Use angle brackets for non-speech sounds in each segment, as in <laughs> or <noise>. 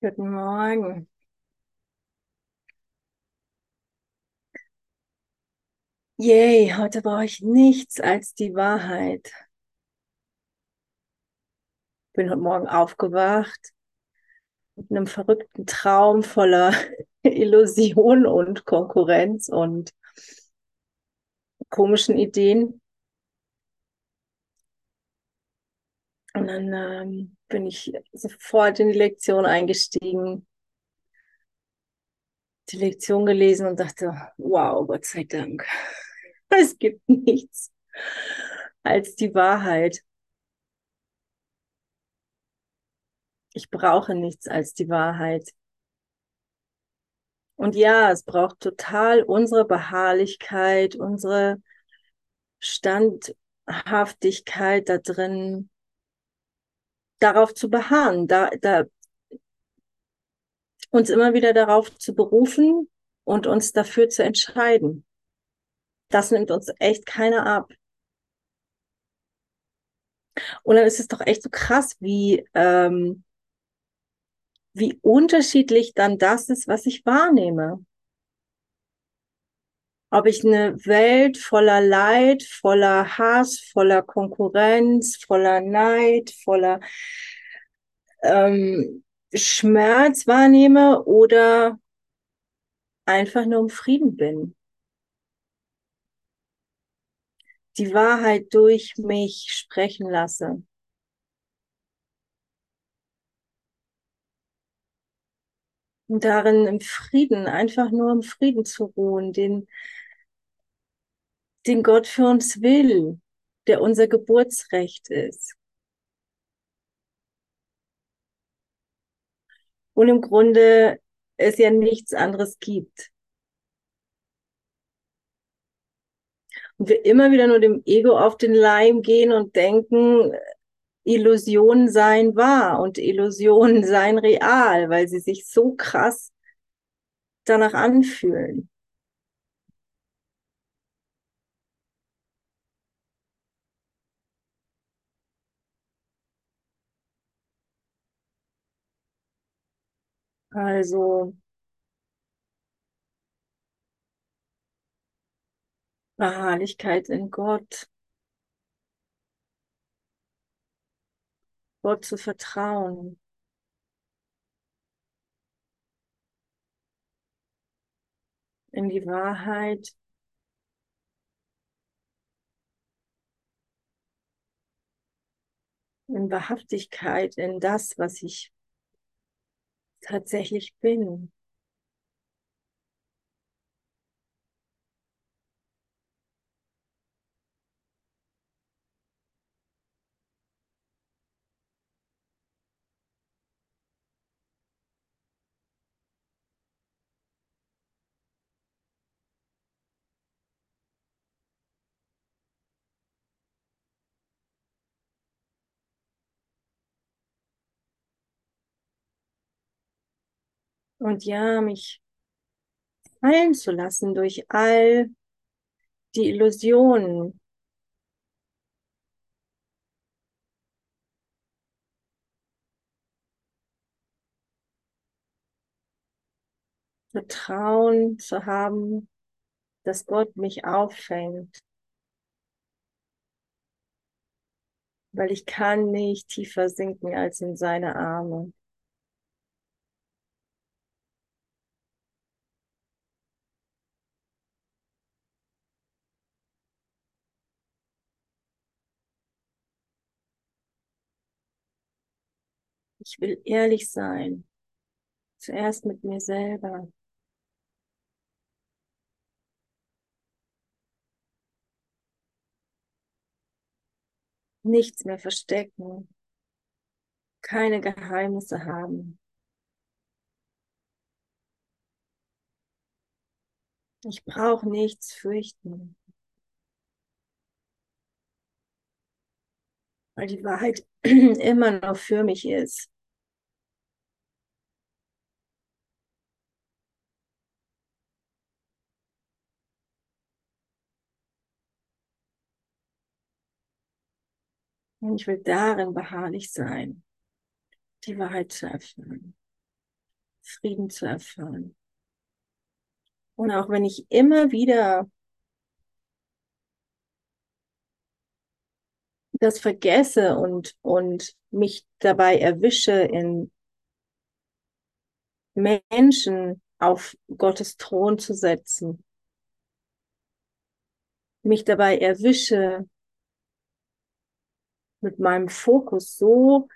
Guten Morgen. Yay, heute brauche ich nichts als die Wahrheit. Bin heute Morgen aufgewacht mit einem verrückten Traum voller <laughs> Illusion und Konkurrenz und komischen Ideen. Und dann ähm, bin ich sofort in die Lektion eingestiegen, die Lektion gelesen und dachte, wow, Gott sei Dank. <laughs> Es gibt nichts als die Wahrheit. Ich brauche nichts als die Wahrheit. Und ja, es braucht total unsere Beharrlichkeit, unsere Standhaftigkeit da drin, darauf zu beharren, da, da, uns immer wieder darauf zu berufen und uns dafür zu entscheiden. Das nimmt uns echt keiner ab. Und dann ist es doch echt so krass, wie, ähm, wie unterschiedlich dann das ist, was ich wahrnehme. Ob ich eine Welt voller Leid, voller Hass, voller Konkurrenz, voller Neid, voller ähm, Schmerz wahrnehme oder einfach nur im Frieden bin. Die Wahrheit durch mich sprechen lasse. Und darin im Frieden, einfach nur im Frieden zu ruhen, den, den Gott für uns will, der unser Geburtsrecht ist. Und im Grunde es ja nichts anderes gibt. Und wir immer wieder nur dem Ego auf den Leim gehen und denken, Illusionen seien wahr und Illusionen seien real, weil sie sich so krass danach anfühlen. Also Beharrlichkeit in Gott. Gott zu vertrauen. In die Wahrheit. In Wahrhaftigkeit, in das, was ich tatsächlich bin. Und ja, mich fallen zu lassen durch all die Illusionen. Vertrauen zu haben, dass Gott mich auffängt. Weil ich kann nicht tiefer sinken als in seine Arme. Ich will ehrlich sein. Zuerst mit mir selber. Nichts mehr verstecken. Keine Geheimnisse haben. Ich brauche nichts fürchten. Weil die Wahrheit <clears throat> immer noch für mich ist. Und ich will darin beharrlich sein, die Wahrheit zu erfüllen. Frieden zu erfahren. Und auch wenn ich immer wieder das vergesse und, und mich dabei erwische, in Menschen auf Gottes Thron zu setzen, mich dabei erwische, mit meinem Fokus so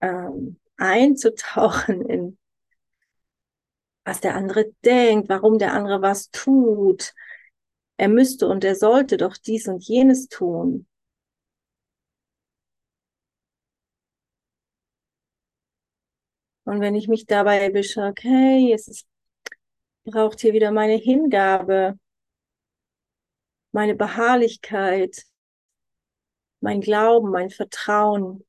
ähm, einzutauchen in was der andere denkt, warum der andere was tut. Er müsste und er sollte doch dies und jenes tun. Und wenn ich mich dabei erwische, okay, es ist, braucht hier wieder meine Hingabe, meine Beharrlichkeit, mein Glauben, mein Vertrauen.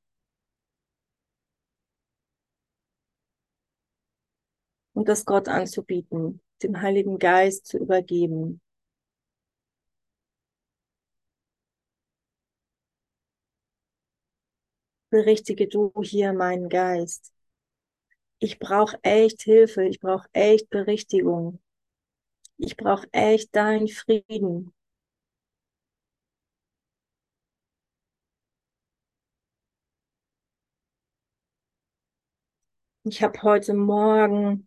Und das Gott anzubieten, dem Heiligen Geist zu übergeben. Berichtige du hier meinen Geist ich brauche echt Hilfe, ich brauche echt Berichtigung. Ich brauche echt deinen Frieden. Ich habe heute Morgen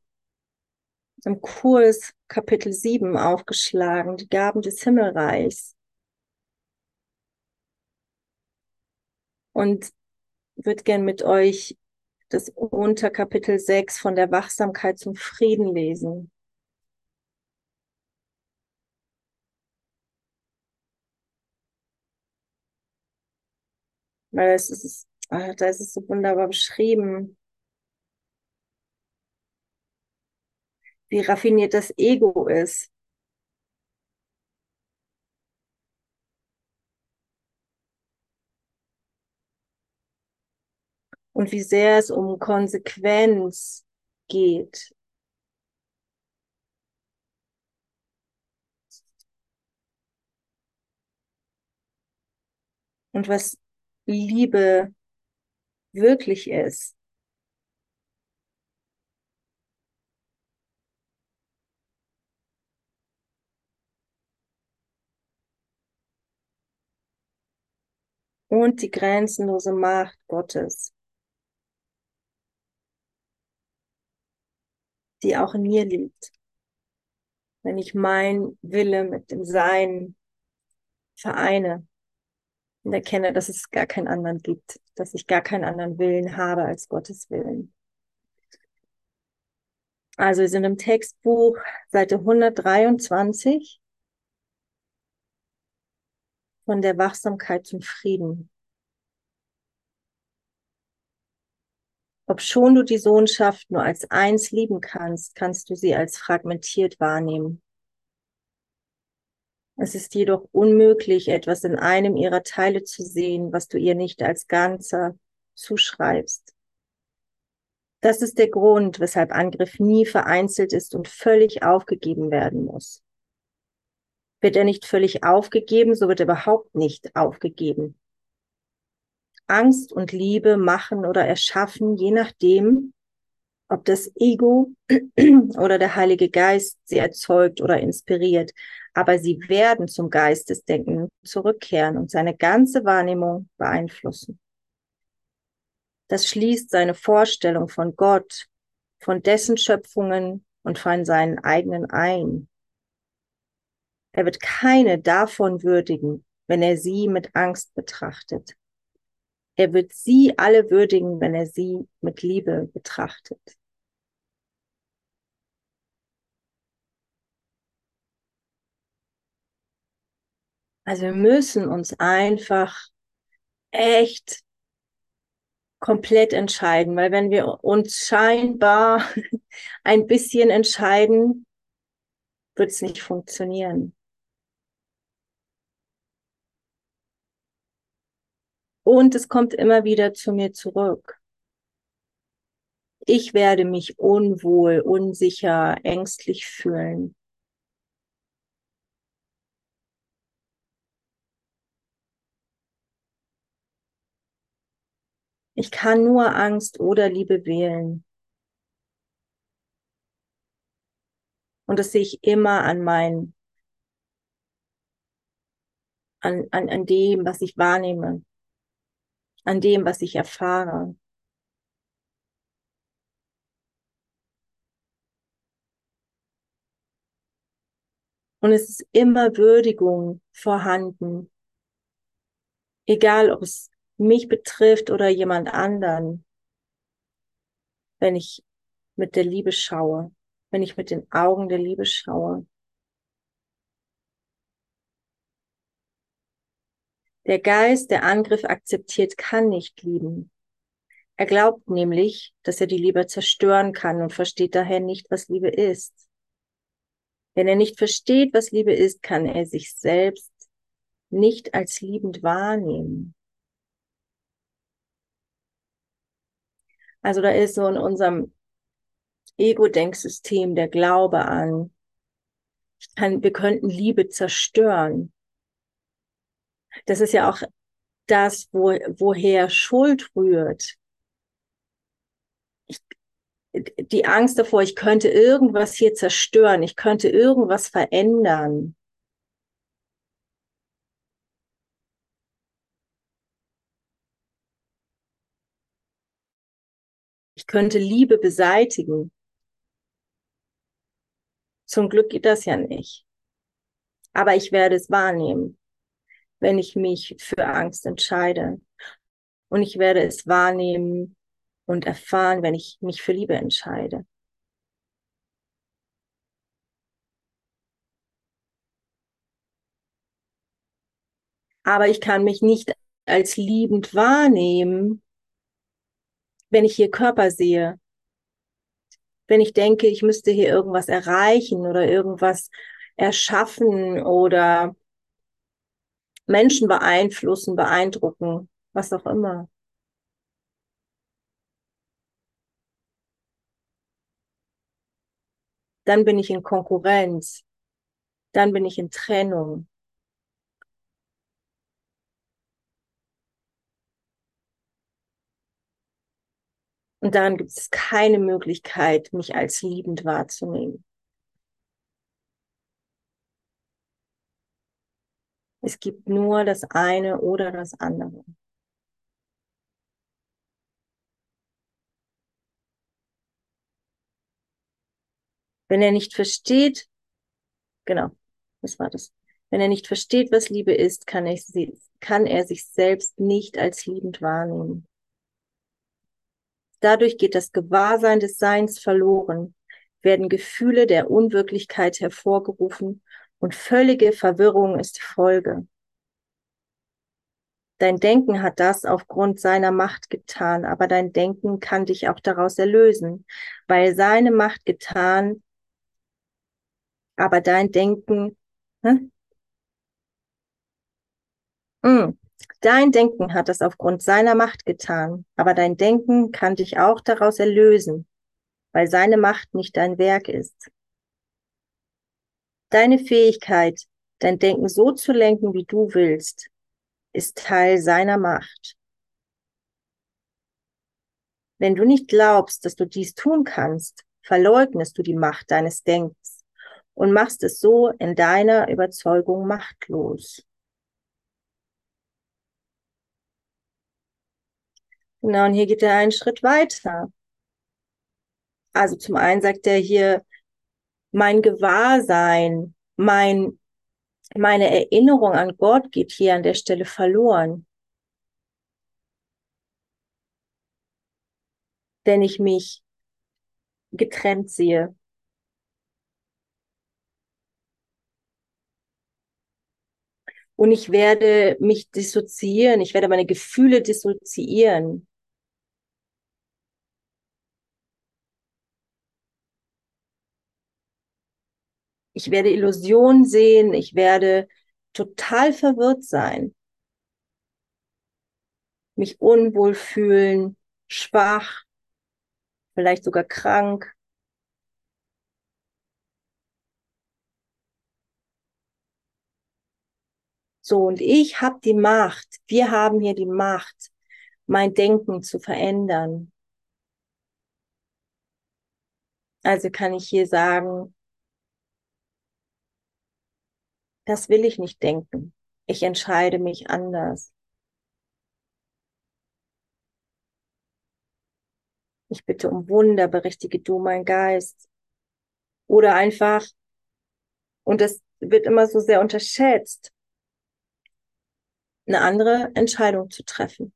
im Kurs Kapitel 7 aufgeschlagen, die Gaben des Himmelreichs. Und würde gern mit euch das Unterkapitel 6 von der Wachsamkeit zum Frieden lesen. Weil es ist, ah, da ist es so wunderbar beschrieben, wie raffiniert das Ego ist. und wie sehr es um Konsequenz geht. Und was Liebe wirklich ist. Und die grenzenlose Macht Gottes. die auch in mir liegt. Wenn ich mein Wille mit dem Sein vereine und erkenne, dass es gar keinen anderen gibt, dass ich gar keinen anderen Willen habe als Gottes Willen. Also wir sind im Textbuch Seite 123 von der Wachsamkeit zum Frieden. Obschon du die Sohnschaft nur als eins lieben kannst, kannst du sie als fragmentiert wahrnehmen. Es ist jedoch unmöglich, etwas in einem ihrer Teile zu sehen, was du ihr nicht als Ganzer zuschreibst. Das ist der Grund, weshalb Angriff nie vereinzelt ist und völlig aufgegeben werden muss. Wird er nicht völlig aufgegeben, so wird er überhaupt nicht aufgegeben. Angst und Liebe machen oder erschaffen, je nachdem, ob das Ego <clears throat> oder der Heilige Geist sie erzeugt oder inspiriert. Aber sie werden zum Geistesdenken zurückkehren und seine ganze Wahrnehmung beeinflussen. Das schließt seine Vorstellung von Gott, von dessen Schöpfungen und von seinen eigenen ein. Er wird keine davon würdigen, wenn er sie mit Angst betrachtet. Er wird sie alle würdigen, wenn er sie mit Liebe betrachtet. Also wir müssen uns einfach echt komplett entscheiden, weil wenn wir uns scheinbar <laughs> ein bisschen entscheiden, wird es nicht funktionieren. Und es kommt immer wieder zu mir zurück. Ich werde mich unwohl, unsicher, ängstlich fühlen. Ich kann nur Angst oder Liebe wählen. Und das sehe ich immer an meinen, an, an, an dem, was ich wahrnehme, an dem, was ich erfahre. Und es ist immer Würdigung vorhanden. Egal, ob es mich betrifft oder jemand anderen. Wenn ich mit der Liebe schaue, wenn ich mit den Augen der Liebe schaue. Der Geist, der Angriff akzeptiert, kann nicht lieben. Er glaubt nämlich, dass er die Liebe zerstören kann und versteht daher nicht, was Liebe ist. Wenn er nicht versteht, was Liebe ist, kann er sich selbst nicht als liebend wahrnehmen. Also da ist so in unserem Ego-Denksystem der Glaube an, kann, wir könnten Liebe zerstören. Das ist ja auch das, wo, woher Schuld rührt die Angst davor, ich könnte irgendwas hier zerstören, ich könnte irgendwas verändern. Ich könnte Liebe beseitigen. Zum Glück geht das ja nicht. Aber ich werde es wahrnehmen, wenn ich mich für Angst entscheide. Und ich werde es wahrnehmen, und erfahren, wenn ich mich für Liebe entscheide. Aber ich kann mich nicht als liebend wahrnehmen, wenn ich hier Körper sehe. Wenn ich denke, ich müsste hier irgendwas erreichen oder irgendwas erschaffen oder Menschen beeinflussen, beeindrucken, was auch immer. dann bin ich in Konkurrenz, dann bin ich in Trennung. Und daran gibt es keine Möglichkeit, mich als liebend wahrzunehmen. Es gibt nur das eine oder das andere. Wenn er nicht versteht, genau, was war das? Wenn er nicht versteht, was Liebe ist, kann er, sie, kann er sich selbst nicht als liebend wahrnehmen. Dadurch geht das Gewahrsein des Seins verloren, werden Gefühle der Unwirklichkeit hervorgerufen und völlige Verwirrung ist Folge. Dein Denken hat das aufgrund seiner Macht getan, aber dein Denken kann dich auch daraus erlösen, weil seine Macht getan aber dein Denken, hm? Mm. Dein Denken hat das aufgrund seiner Macht getan, aber dein Denken kann dich auch daraus erlösen, weil seine Macht nicht dein Werk ist. Deine Fähigkeit, dein Denken so zu lenken, wie du willst, ist Teil seiner Macht. Wenn du nicht glaubst, dass du dies tun kannst, verleugnest du die Macht deines Denkens und machst es so in deiner Überzeugung machtlos. Genau, und hier geht er einen Schritt weiter. Also zum einen sagt er hier, mein Gewahrsein, mein, meine Erinnerung an Gott geht hier an der Stelle verloren. Denn ich mich getrennt sehe. Und ich werde mich dissoziieren, ich werde meine Gefühle dissoziieren. Ich werde Illusionen sehen, ich werde total verwirrt sein, mich unwohl fühlen, schwach, vielleicht sogar krank. So, und ich habe die Macht, wir haben hier die Macht, mein Denken zu verändern. Also kann ich hier sagen, Das will ich nicht denken. Ich entscheide mich anders. Ich bitte um Wunder, berichtige du mein Geist. Oder einfach, und das wird immer so sehr unterschätzt, eine andere Entscheidung zu treffen.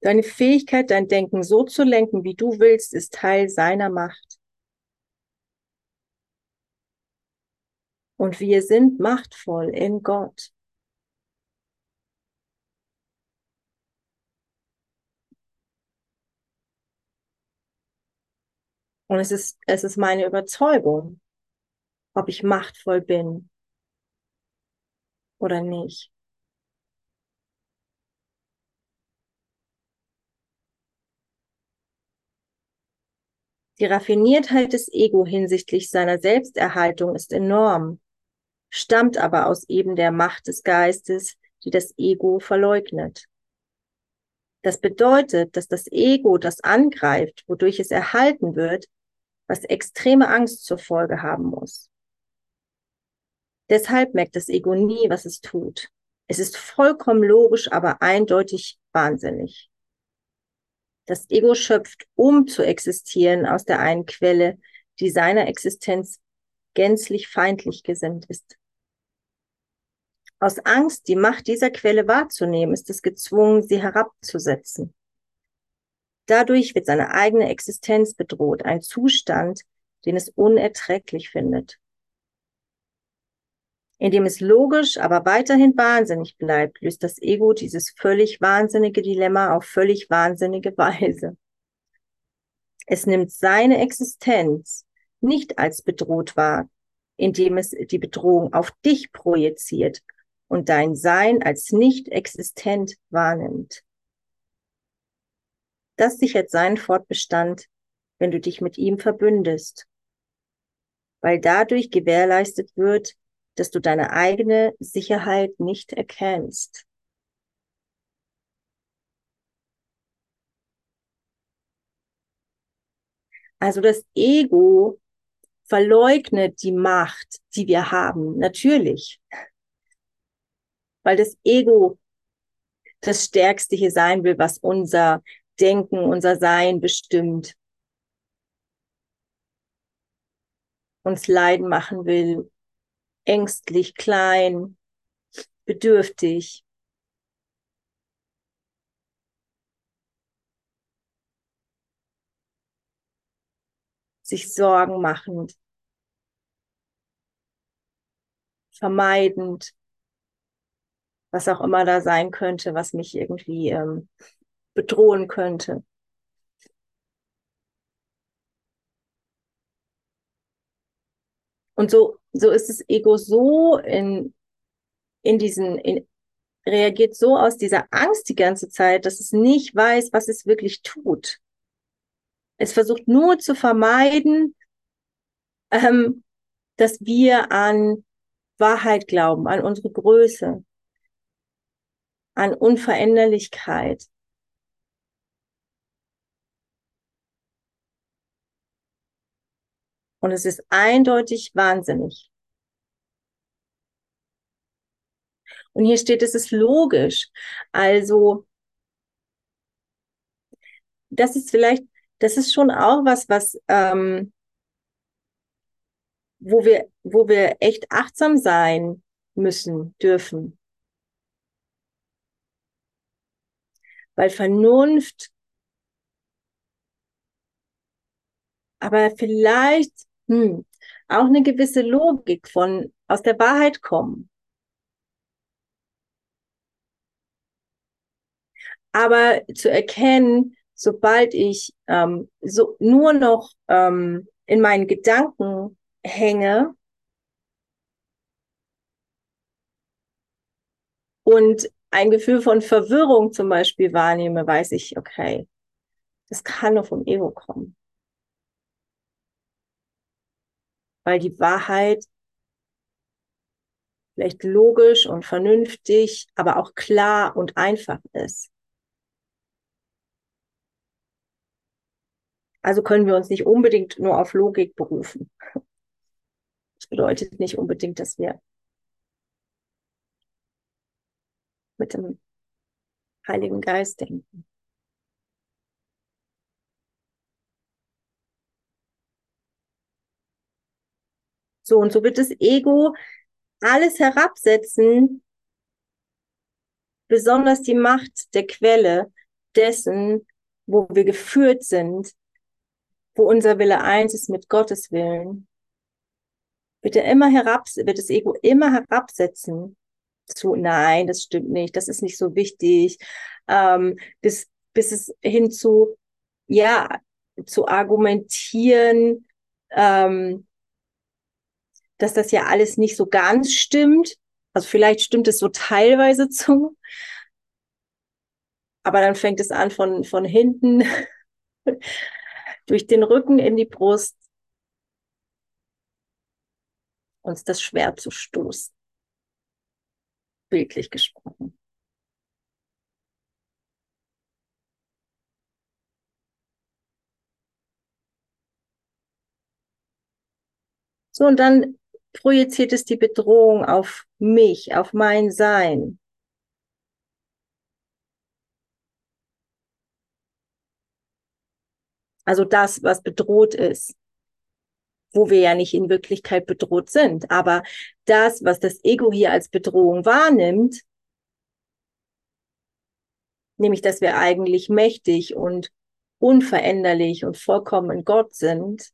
Deine Fähigkeit, dein Denken so zu lenken, wie du willst, ist Teil seiner Macht. Und wir sind machtvoll in Gott. Und es ist, es ist meine Überzeugung, ob ich machtvoll bin oder nicht. Die Raffiniertheit des Ego hinsichtlich seiner Selbsterhaltung ist enorm, stammt aber aus eben der Macht des Geistes, die das Ego verleugnet. Das bedeutet, dass das Ego das angreift, wodurch es erhalten wird, was extreme Angst zur Folge haben muss. Deshalb merkt das Ego nie, was es tut. Es ist vollkommen logisch, aber eindeutig wahnsinnig. Das Ego schöpft, um zu existieren, aus der einen Quelle, die seiner Existenz gänzlich feindlich gesinnt ist. Aus Angst, die Macht dieser Quelle wahrzunehmen, ist es gezwungen, sie herabzusetzen. Dadurch wird seine eigene Existenz bedroht, ein Zustand, den es unerträglich findet. Indem es logisch, aber weiterhin wahnsinnig bleibt, löst das Ego dieses völlig wahnsinnige Dilemma auf völlig wahnsinnige Weise. Es nimmt seine Existenz nicht als bedroht wahr, indem es die Bedrohung auf dich projiziert und dein Sein als nicht existent wahrnimmt. Das sichert seinen Fortbestand, wenn du dich mit ihm verbündest, weil dadurch gewährleistet wird, dass du deine eigene Sicherheit nicht erkennst. Also das Ego verleugnet die Macht, die wir haben, natürlich. Weil das Ego das Stärkste hier sein will, was unser Denken, unser Sein bestimmt. Uns leiden machen will, ängstlich, klein, bedürftig. sich Sorgen machend, vermeidend, was auch immer da sein könnte, was mich irgendwie ähm, bedrohen könnte. Und so, so ist das Ego so in, in diesen, in, reagiert so aus dieser Angst die ganze Zeit, dass es nicht weiß, was es wirklich tut. Es versucht nur zu vermeiden, ähm, dass wir an Wahrheit glauben, an unsere Größe, an Unveränderlichkeit. Und es ist eindeutig wahnsinnig. Und hier steht, es ist logisch. Also, das ist vielleicht, das ist schon auch was, was, ähm, wo wir, wo wir echt achtsam sein müssen, dürfen. Weil Vernunft, aber vielleicht hm, auch eine gewisse Logik von aus der Wahrheit kommen. Aber zu erkennen, sobald ich ähm, so nur noch ähm, in meinen Gedanken hänge und ein Gefühl von Verwirrung zum Beispiel wahrnehme, weiß ich, okay, das kann nur vom Ego kommen. weil die Wahrheit vielleicht logisch und vernünftig, aber auch klar und einfach ist. Also können wir uns nicht unbedingt nur auf Logik berufen. Das bedeutet nicht unbedingt, dass wir mit dem Heiligen Geist denken. So, und so wird das Ego alles herabsetzen, besonders die Macht der Quelle dessen, wo wir geführt sind, wo unser Wille eins ist mit Gottes Willen, wird er immer herab, wird das Ego immer herabsetzen zu, nein, das stimmt nicht, das ist nicht so wichtig, ähm, bis, bis es hin zu, ja, zu argumentieren, ähm, dass das ja alles nicht so ganz stimmt. Also vielleicht stimmt es so teilweise <laughs> zu, aber dann fängt es an von, von hinten <laughs> durch den Rücken in die Brust uns das Schwert zu stoßen. Bildlich gesprochen. So, und dann projiziert es die Bedrohung auf mich, auf mein Sein. Also das, was bedroht ist, wo wir ja nicht in Wirklichkeit bedroht sind. Aber das, was das Ego hier als Bedrohung wahrnimmt, nämlich dass wir eigentlich mächtig und unveränderlich und vollkommen in Gott sind,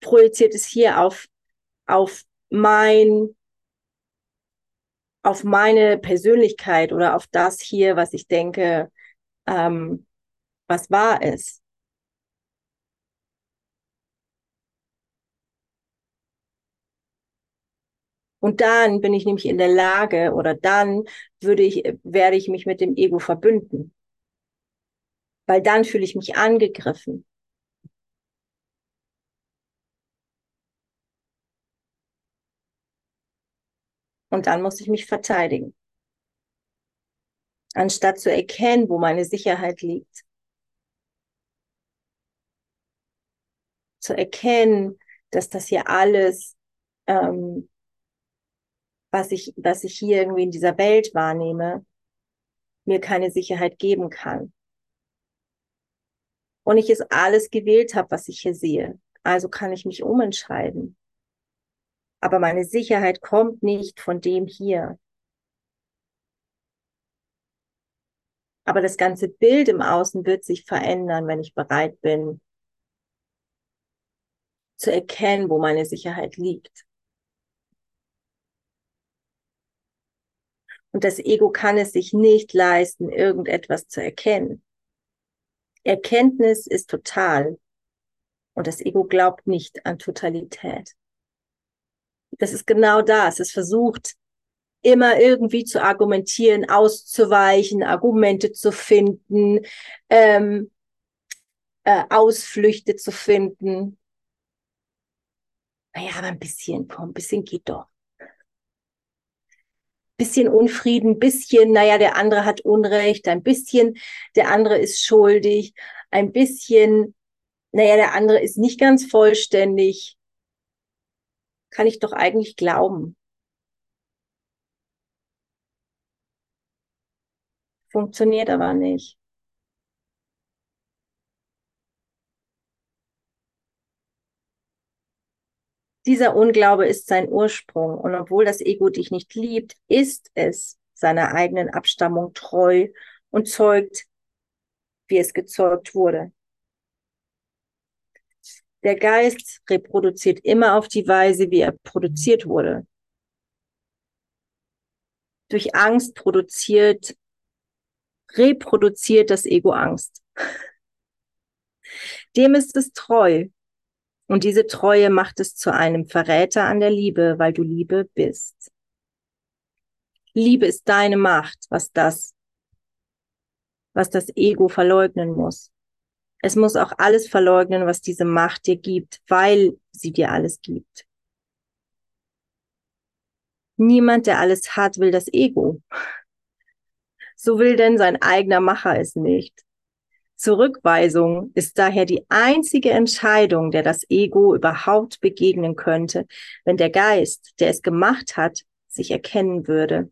projiziert es hier auf, auf mein, auf meine Persönlichkeit oder auf das hier, was ich denke, ähm, was wahr ist. Und dann bin ich nämlich in der Lage oder dann würde ich, werde ich mich mit dem Ego verbünden. Weil dann fühle ich mich angegriffen. Und dann muss ich mich verteidigen. Anstatt zu erkennen, wo meine Sicherheit liegt. Zu erkennen, dass das hier alles ähm, was ich, was ich hier irgendwie in dieser Welt wahrnehme, mir keine Sicherheit geben kann. Und ich es alles gewählt habe, was ich hier sehe. Also kann ich mich umentscheiden. Aber meine Sicherheit kommt nicht von dem hier. Aber das ganze Bild im Außen wird sich verändern, wenn ich bereit bin, zu erkennen, wo meine Sicherheit liegt. Und das Ego kann es sich nicht leisten, irgendetwas zu erkennen. Erkenntnis ist total. Und das Ego glaubt nicht an Totalität. Das ist genau das. Es versucht immer irgendwie zu argumentieren, auszuweichen, Argumente zu finden, ähm, äh, Ausflüchte zu finden. Naja, aber ein bisschen, komm, ein bisschen geht doch bisschen Unfrieden, bisschen, naja, der andere hat Unrecht, ein bisschen, der andere ist schuldig, ein bisschen, naja, der andere ist nicht ganz vollständig. Kann ich doch eigentlich glauben. Funktioniert aber nicht. Dieser Unglaube ist sein Ursprung und obwohl das Ego dich nicht liebt, ist es seiner eigenen Abstammung treu und zeugt, wie es gezeugt wurde. Der Geist reproduziert immer auf die Weise, wie er produziert wurde. Durch Angst produziert, reproduziert das Ego Angst. <laughs> Dem ist es treu und diese Treue macht es zu einem Verräter an der Liebe, weil du Liebe bist. Liebe ist deine Macht, was das, was das Ego verleugnen muss. Es muss auch alles verleugnen, was diese Macht dir gibt, weil sie dir alles gibt. Niemand, der alles hat, will das Ego. So will denn sein eigener Macher es nicht. Zurückweisung ist daher die einzige Entscheidung, der das Ego überhaupt begegnen könnte, wenn der Geist, der es gemacht hat, sich erkennen würde.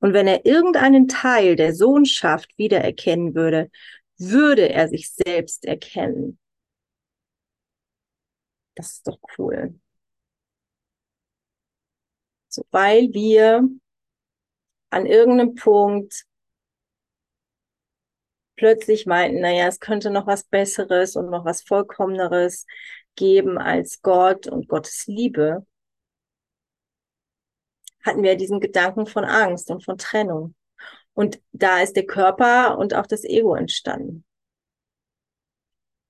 Und wenn er irgendeinen Teil der Sohnschaft wiedererkennen würde, würde er sich selbst erkennen. Das ist doch cool. So, weil wir an irgendeinem Punkt plötzlich meinten, naja, es könnte noch was Besseres und noch was Vollkommeneres geben als Gott und Gottes Liebe, hatten wir diesen Gedanken von Angst und von Trennung. Und da ist der Körper und auch das Ego entstanden.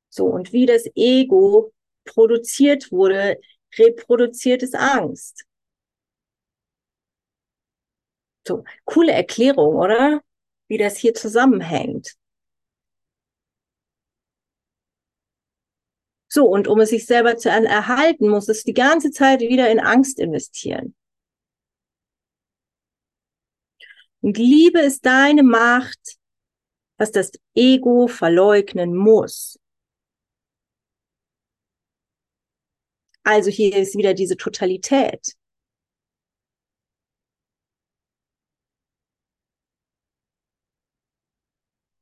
So, und wie das Ego produziert wurde, reproduziert es Angst. So, coole Erklärung, oder? Wie das hier zusammenhängt. So, und um es sich selber zu erhalten, muss es die ganze Zeit wieder in Angst investieren. Und Liebe ist deine Macht, was das Ego verleugnen muss. Also hier ist wieder diese Totalität.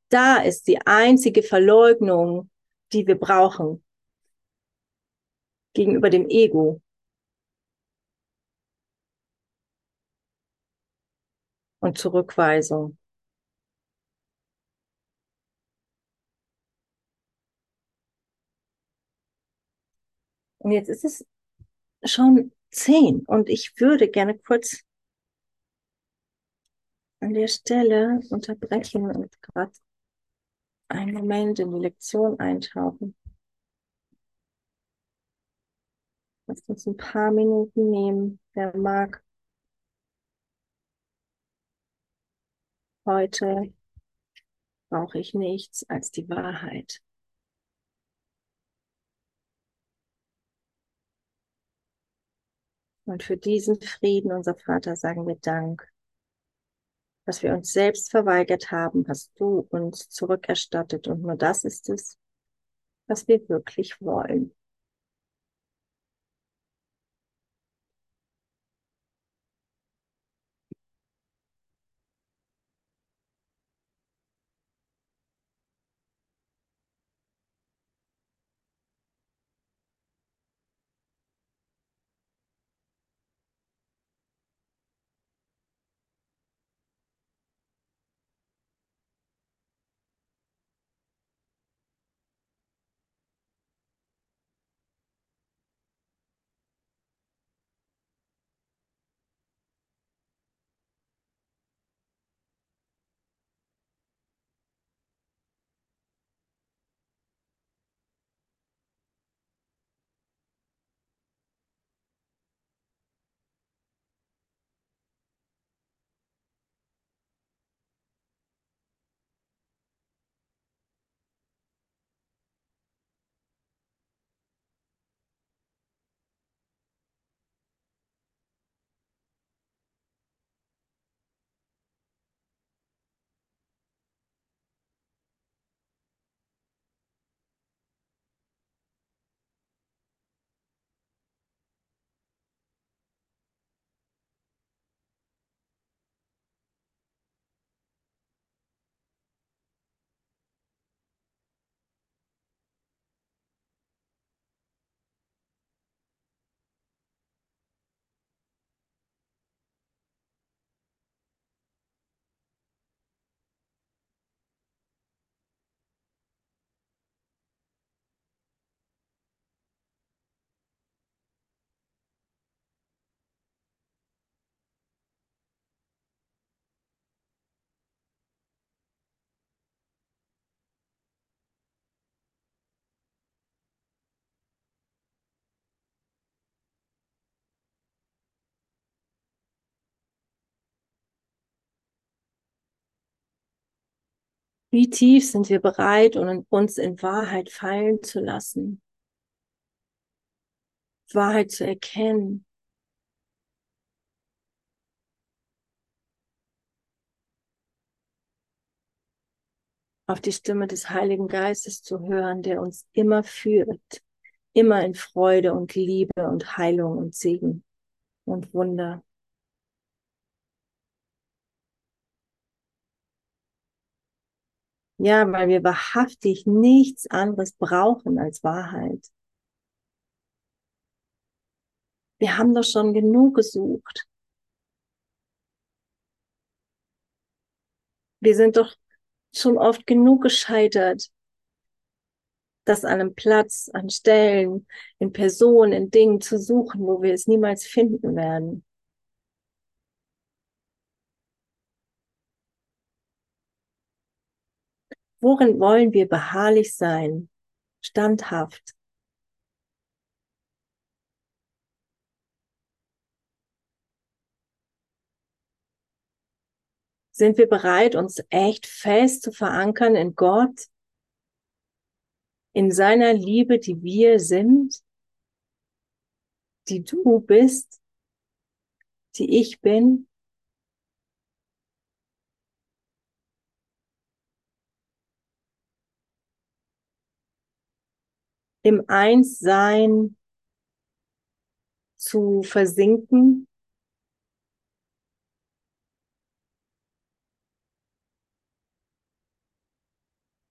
Da ist die einzige Verleugnung, die wir brauchen gegenüber dem Ego. Und Zurückweisung. Und jetzt ist es schon zehn und ich würde gerne kurz an der Stelle unterbrechen und gerade einen Moment in die Lektion eintauchen. Lass uns ein paar Minuten nehmen, wer mag. Heute brauche ich nichts als die Wahrheit. Und für diesen Frieden, unser Vater, sagen wir Dank. Was wir uns selbst verweigert haben, hast du uns zurückerstattet. Und nur das ist es, was wir wirklich wollen. Wie tief sind wir bereit, uns in Wahrheit fallen zu lassen? Wahrheit zu erkennen. auf die Stimme des Heiligen Geistes zu hören, der uns immer führt, immer in Freude und Liebe und Heilung und Segen und Wunder. Ja, weil wir wahrhaftig nichts anderes brauchen als Wahrheit. Wir haben doch schon genug gesucht. Wir sind doch schon oft genug gescheitert, das an einem Platz, an Stellen, in Personen, in Dingen zu suchen, wo wir es niemals finden werden. Worin wollen wir beharrlich sein, standhaft? Sind wir bereit, uns echt fest zu verankern in Gott, in seiner Liebe, die wir sind, die du bist, die ich bin? Im Einssein zu versinken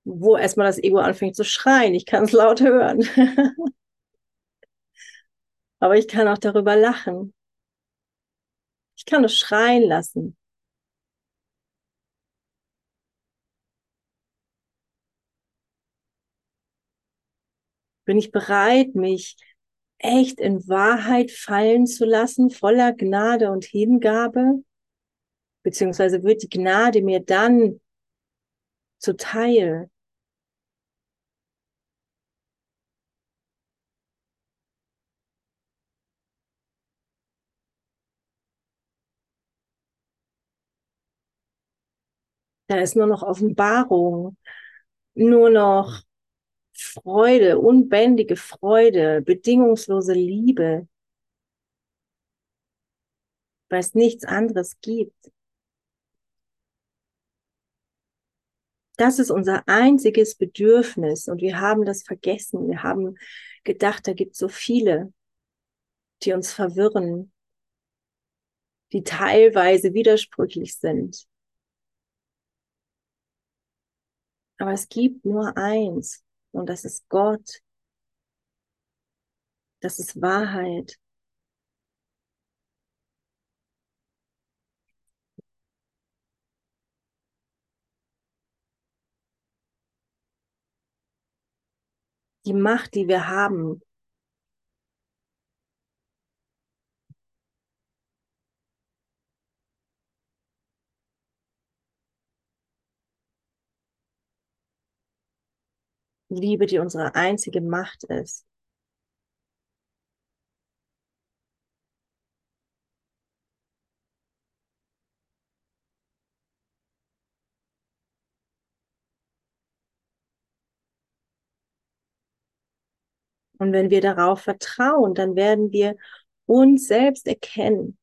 wo erstmal das Ego anfängt zu schreien. Ich kann es laut hören. <laughs> Aber ich kann auch darüber lachen. Ich kann es schreien lassen. Bin ich bereit, mich echt in Wahrheit fallen zu lassen, voller Gnade und Hingabe? Beziehungsweise wird die Gnade mir dann zuteil? Da ist nur noch Offenbarung, nur noch Freude, unbändige Freude, bedingungslose Liebe, weil es nichts anderes gibt. Das ist unser einziges Bedürfnis und wir haben das vergessen. Wir haben gedacht, da gibt es so viele, die uns verwirren, die teilweise widersprüchlich sind. Aber es gibt nur eins und das ist Gott. Das ist Wahrheit. Die Macht, die wir haben, Liebe, die unsere einzige Macht ist. Und wenn wir darauf vertrauen, dann werden wir uns selbst erkennen.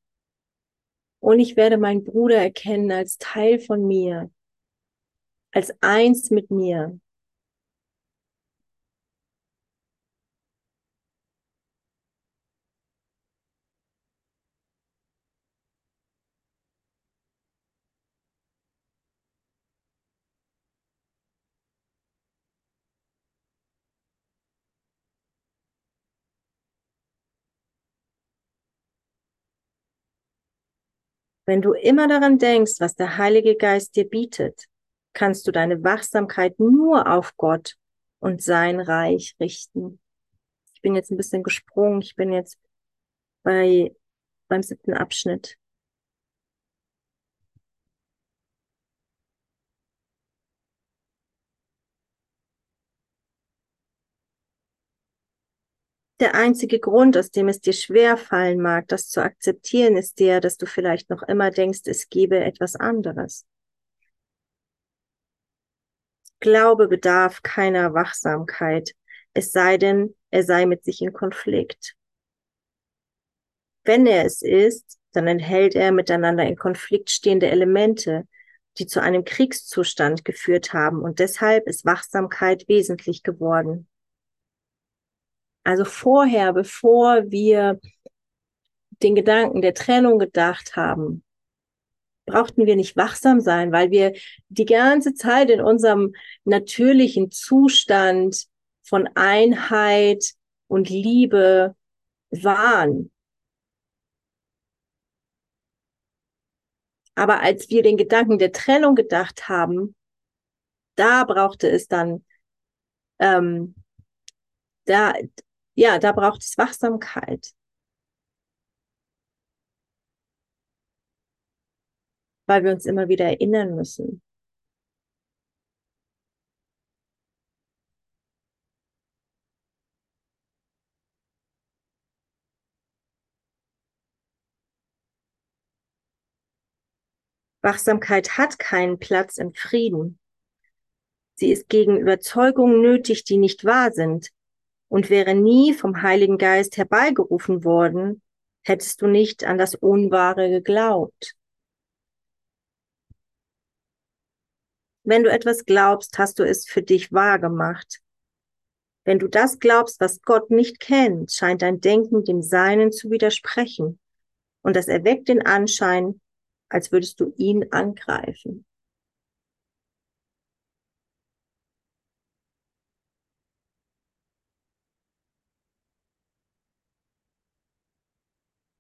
Und ich werde meinen Bruder erkennen als Teil von mir, als eins mit mir. Wenn du immer daran denkst, was der Heilige Geist dir bietet, kannst du deine Wachsamkeit nur auf Gott und sein Reich richten. Ich bin jetzt ein bisschen gesprungen. Ich bin jetzt bei, beim siebten Abschnitt. Der einzige Grund, aus dem es dir schwer fallen mag, das zu akzeptieren, ist der, dass du vielleicht noch immer denkst, es gebe etwas anderes. Glaube bedarf keiner Wachsamkeit, es sei denn, er sei mit sich in Konflikt. Wenn er es ist, dann enthält er miteinander in Konflikt stehende Elemente, die zu einem Kriegszustand geführt haben und deshalb ist Wachsamkeit wesentlich geworden. Also vorher, bevor wir den Gedanken der Trennung gedacht haben, brauchten wir nicht wachsam sein, weil wir die ganze Zeit in unserem natürlichen Zustand von Einheit und Liebe waren. Aber als wir den Gedanken der Trennung gedacht haben, da brauchte es dann, ähm, da, ja, da braucht es Wachsamkeit. Weil wir uns immer wieder erinnern müssen. Wachsamkeit hat keinen Platz im Frieden. Sie ist gegen Überzeugungen nötig, die nicht wahr sind, und wäre nie vom Heiligen Geist herbeigerufen worden, hättest du nicht an das Unwahre geglaubt. Wenn du etwas glaubst, hast du es für dich wahr gemacht. Wenn du das glaubst, was Gott nicht kennt, scheint dein Denken dem Seinen zu widersprechen. Und das erweckt den Anschein, als würdest du ihn angreifen.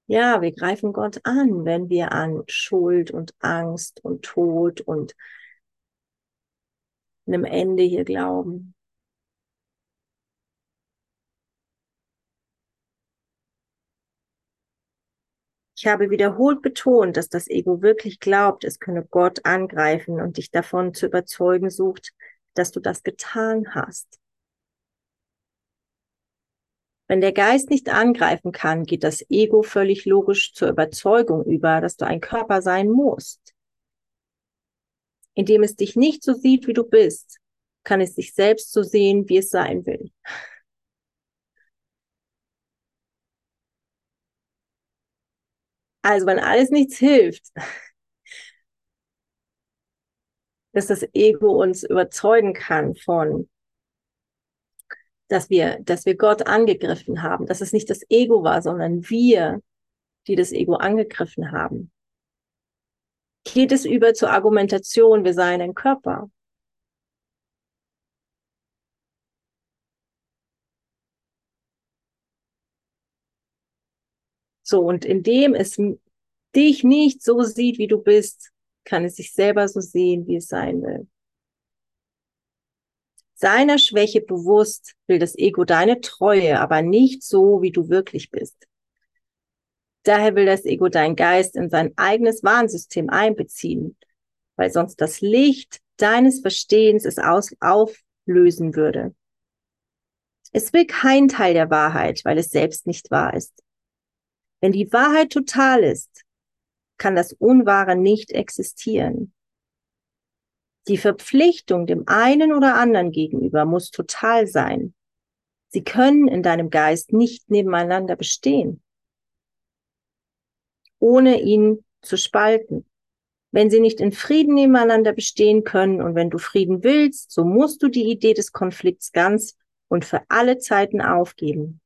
Ja, wir greifen Gott an, wenn wir an Schuld und Angst und Tod und einem Ende hier glauben. Ich habe wiederholt betont, dass das Ego wirklich glaubt, es könne Gott angreifen und dich davon zu überzeugen sucht, dass du das getan hast. Wenn der Geist nicht angreifen kann, geht das Ego völlig logisch zur Überzeugung über, dass du ein Körper sein musst. Indem es dich nicht so sieht, wie du bist, kann es sich selbst so sehen, wie es sein will. Also wenn alles nichts hilft, dass das Ego uns überzeugen kann von, dass wir, dass wir Gott angegriffen haben, dass es nicht das Ego war, sondern wir, die das Ego angegriffen haben. Geht es über zur Argumentation, wir seien ein Körper. So, und indem es dich nicht so sieht, wie du bist, kann es sich selber so sehen, wie es sein will. Seiner Schwäche bewusst will das Ego deine Treue, aber nicht so, wie du wirklich bist. Daher will das Ego deinen Geist in sein eigenes Warnsystem einbeziehen, weil sonst das Licht deines Verstehens es aus auflösen würde. Es will kein Teil der Wahrheit, weil es selbst nicht wahr ist. Wenn die Wahrheit total ist, kann das Unwahre nicht existieren. Die Verpflichtung dem einen oder anderen gegenüber muss total sein. Sie können in deinem Geist nicht nebeneinander bestehen, ohne ihn zu spalten. Wenn sie nicht in Frieden nebeneinander bestehen können und wenn du Frieden willst, so musst du die Idee des Konflikts ganz und für alle Zeiten aufgeben.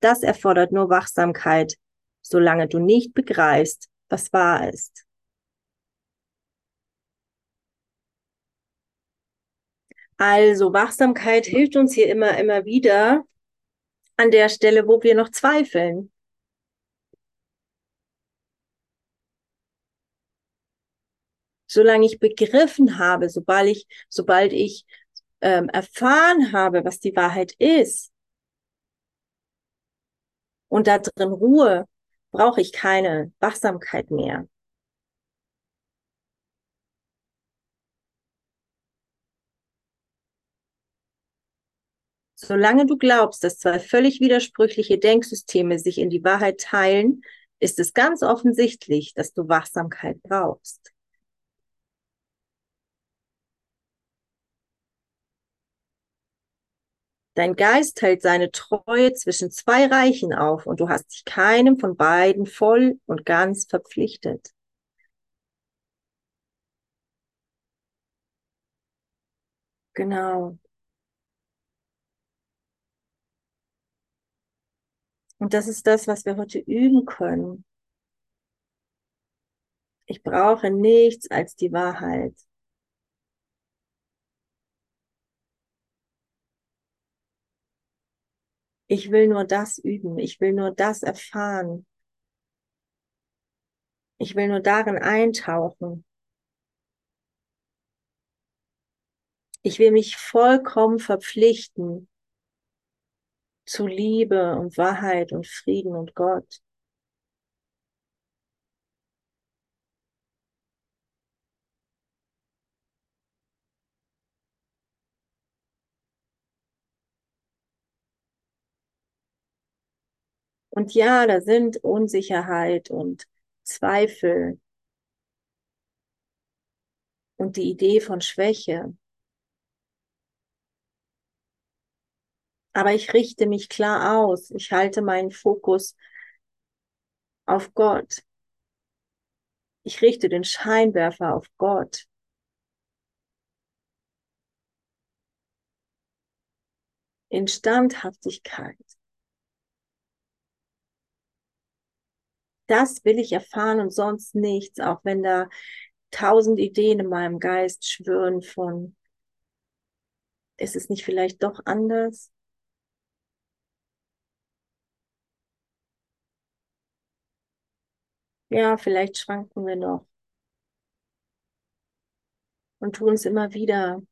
Das erfordert nur Wachsamkeit, solange du nicht begreifst, was wahr ist. Also Wachsamkeit hilft uns hier immer, immer wieder an der Stelle, wo wir noch zweifeln. Solange ich begriffen habe, sobald ich, sobald ich ähm, erfahren habe, was die Wahrheit ist, und da drin Ruhe, brauche ich keine Wachsamkeit mehr. Solange du glaubst, dass zwei völlig widersprüchliche Denksysteme sich in die Wahrheit teilen, ist es ganz offensichtlich, dass du Wachsamkeit brauchst. Dein Geist hält seine Treue zwischen zwei Reichen auf und du hast dich keinem von beiden voll und ganz verpflichtet. Genau. Und das ist das, was wir heute üben können. Ich brauche nichts als die Wahrheit. Ich will nur das üben. Ich will nur das erfahren. Ich will nur darin eintauchen. Ich will mich vollkommen verpflichten zu Liebe und Wahrheit und Frieden und Gott. Und ja, da sind Unsicherheit und Zweifel und die Idee von Schwäche. Aber ich richte mich klar aus. Ich halte meinen Fokus auf Gott. Ich richte den Scheinwerfer auf Gott. In Standhaftigkeit. Das will ich erfahren und sonst nichts, auch wenn da tausend Ideen in meinem Geist schwören von, ist es nicht vielleicht doch anders? Ja, vielleicht schwanken wir noch und tun es immer wieder.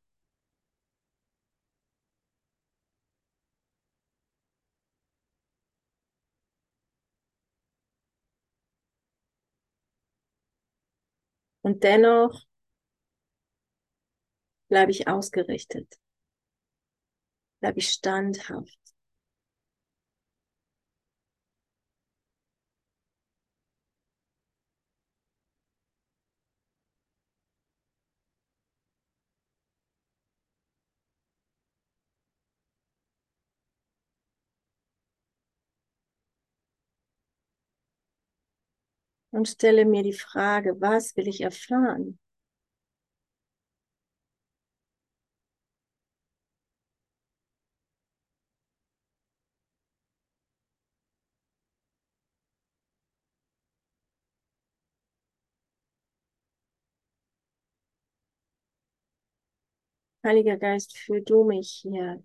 Und dennoch bleibe ich ausgerichtet, bleibe ich standhaft. Und stelle mir die Frage, was will ich erfahren? Heiliger Geist, führ du mich hier.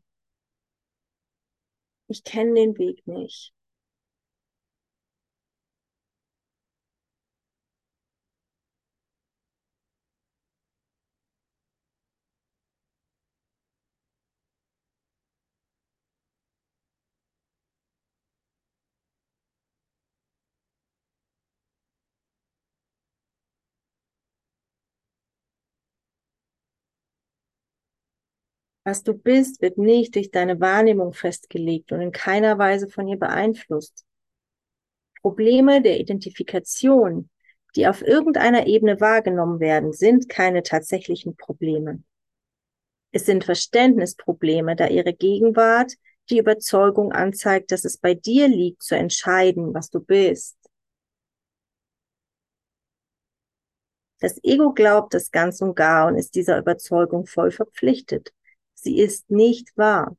Ich kenne den Weg nicht. Was du bist, wird nicht durch deine Wahrnehmung festgelegt und in keiner Weise von ihr beeinflusst. Probleme der Identifikation, die auf irgendeiner Ebene wahrgenommen werden, sind keine tatsächlichen Probleme. Es sind Verständnisprobleme, da ihre Gegenwart die Überzeugung anzeigt, dass es bei dir liegt, zu entscheiden, was du bist. Das Ego glaubt das ganz und gar und ist dieser Überzeugung voll verpflichtet. Sie ist nicht wahr.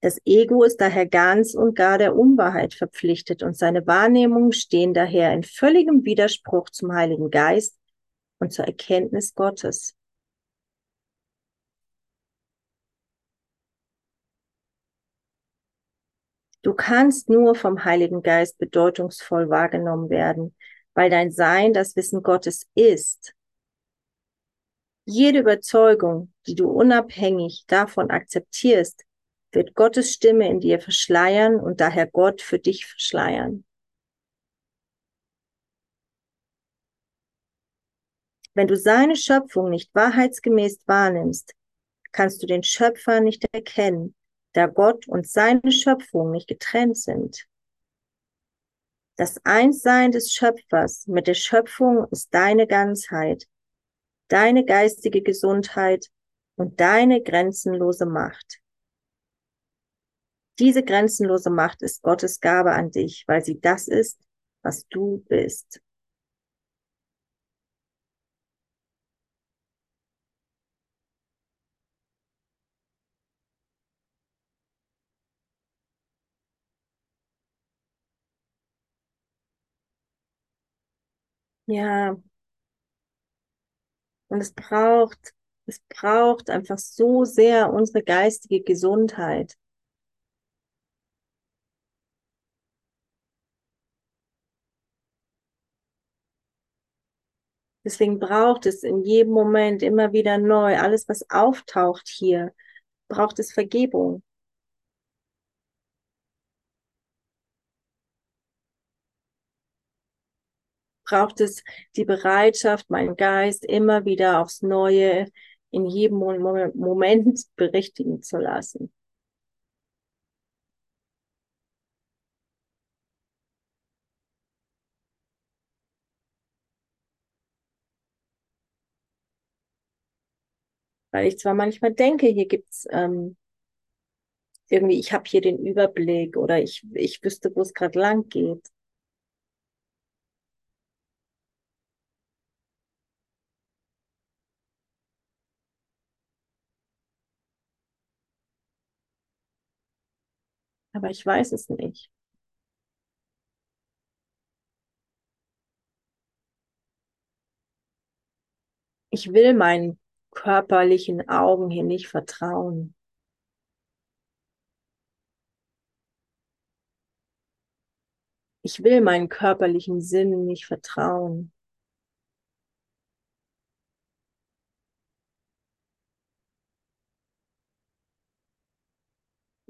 Das Ego ist daher ganz und gar der Unwahrheit verpflichtet und seine Wahrnehmungen stehen daher in völligem Widerspruch zum Heiligen Geist und zur Erkenntnis Gottes. Du kannst nur vom Heiligen Geist bedeutungsvoll wahrgenommen werden, weil dein Sein das Wissen Gottes ist jede Überzeugung, die du unabhängig davon akzeptierst, wird Gottes Stimme in dir verschleiern und daher Gott für dich verschleiern. Wenn du seine Schöpfung nicht wahrheitsgemäß wahrnimmst, kannst du den Schöpfer nicht erkennen, da Gott und seine Schöpfung nicht getrennt sind. Das Einssein des Schöpfers mit der Schöpfung ist deine Ganzheit, deine geistige Gesundheit und deine grenzenlose Macht. Diese grenzenlose Macht ist Gottes Gabe an dich, weil sie das ist, was du bist. Ja, und es braucht, es braucht einfach so sehr unsere geistige Gesundheit. Deswegen braucht es in jedem Moment immer wieder neu, alles, was auftaucht hier, braucht es Vergebung. Braucht es die Bereitschaft, meinen Geist immer wieder aufs Neue in jedem Moment <laughs> berichtigen zu lassen. Weil ich zwar manchmal denke, hier gibt's ähm, irgendwie, ich habe hier den Überblick oder ich, ich wüsste, wo es gerade lang geht. Aber ich weiß es nicht. Ich will meinen körperlichen Augen hier nicht vertrauen. Ich will meinen körperlichen Sinn nicht vertrauen.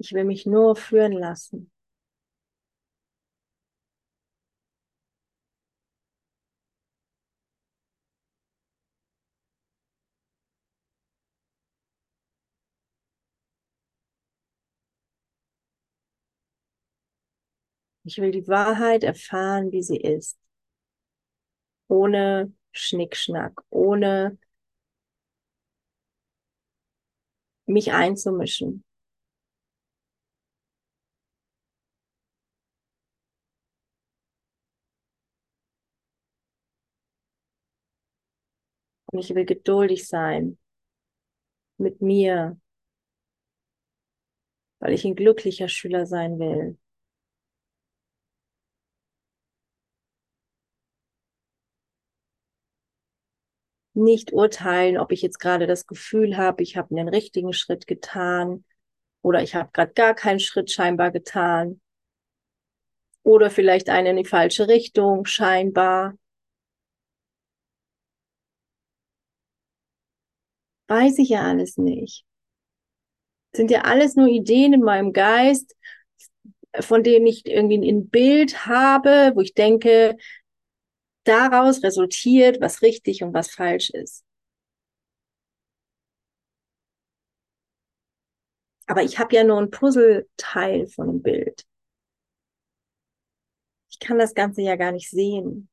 Ich will mich nur führen lassen. Ich will die Wahrheit erfahren, wie sie ist. Ohne Schnickschnack, ohne mich einzumischen. Und ich will geduldig sein mit mir, weil ich ein glücklicher Schüler sein will. Nicht urteilen, ob ich jetzt gerade das Gefühl habe, ich habe einen richtigen Schritt getan oder ich habe gerade gar keinen Schritt scheinbar getan oder vielleicht einen in die falsche Richtung scheinbar. Weiß ich ja alles nicht. Sind ja alles nur Ideen in meinem Geist, von denen ich irgendwie ein Bild habe, wo ich denke, daraus resultiert, was richtig und was falsch ist. Aber ich habe ja nur ein Puzzleteil von einem Bild. Ich kann das Ganze ja gar nicht sehen.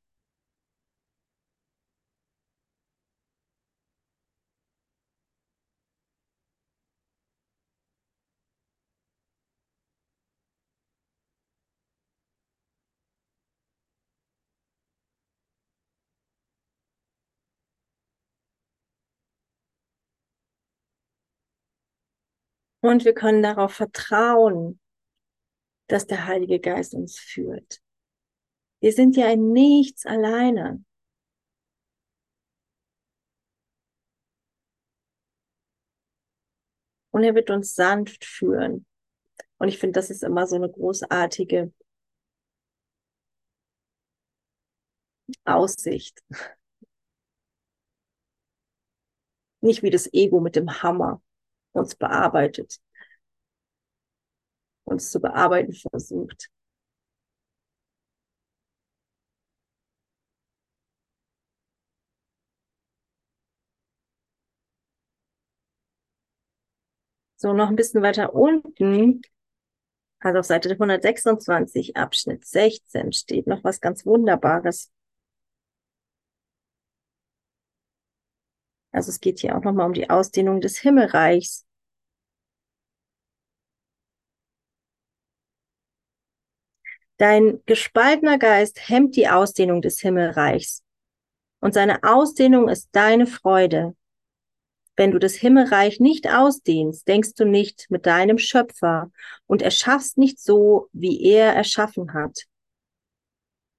Und wir können darauf vertrauen, dass der Heilige Geist uns führt. Wir sind ja in nichts alleine. Und er wird uns sanft führen. Und ich finde, das ist immer so eine großartige Aussicht. Nicht wie das Ego mit dem Hammer uns bearbeitet, uns zu bearbeiten versucht. So, noch ein bisschen weiter unten, also auf Seite 126, Abschnitt 16, steht noch was ganz Wunderbares. Also es geht hier auch nochmal um die Ausdehnung des Himmelreichs. Dein gespaltener Geist hemmt die Ausdehnung des Himmelreichs. Und seine Ausdehnung ist deine Freude. Wenn du das Himmelreich nicht ausdehnst, denkst du nicht mit deinem Schöpfer und erschaffst nicht so, wie er erschaffen hat.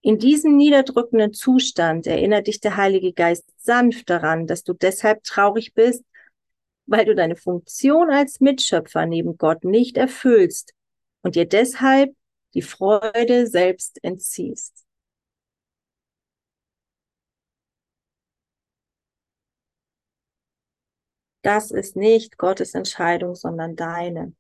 In diesem niederdrückenden Zustand erinnert dich der Heilige Geist sanft daran, dass du deshalb traurig bist, weil du deine Funktion als Mitschöpfer neben Gott nicht erfüllst und dir deshalb die Freude selbst entziehst. Das ist nicht Gottes Entscheidung, sondern deine.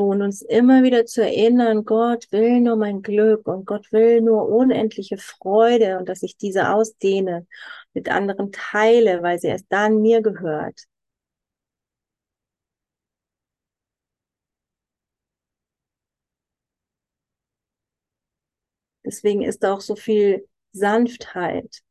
Und uns immer wieder zu erinnern, Gott will nur mein Glück und Gott will nur unendliche Freude und dass ich diese ausdehne, mit anderen teile, weil sie erst dann mir gehört. Deswegen ist auch so viel Sanftheit.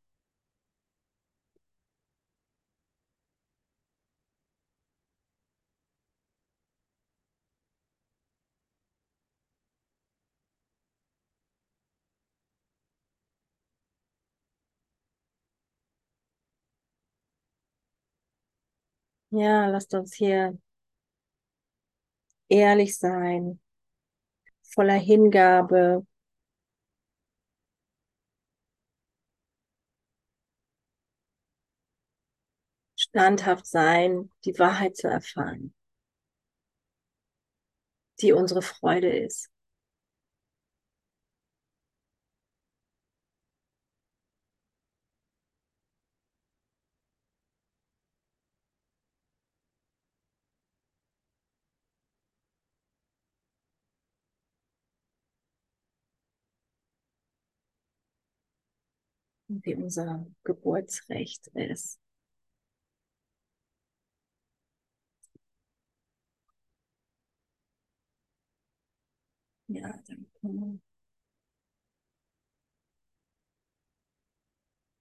Ja, lasst uns hier ehrlich sein, voller Hingabe. Standhaft sein, die Wahrheit zu erfahren, die unsere Freude ist. Wie unser Geburtsrecht ist. Ja, danke.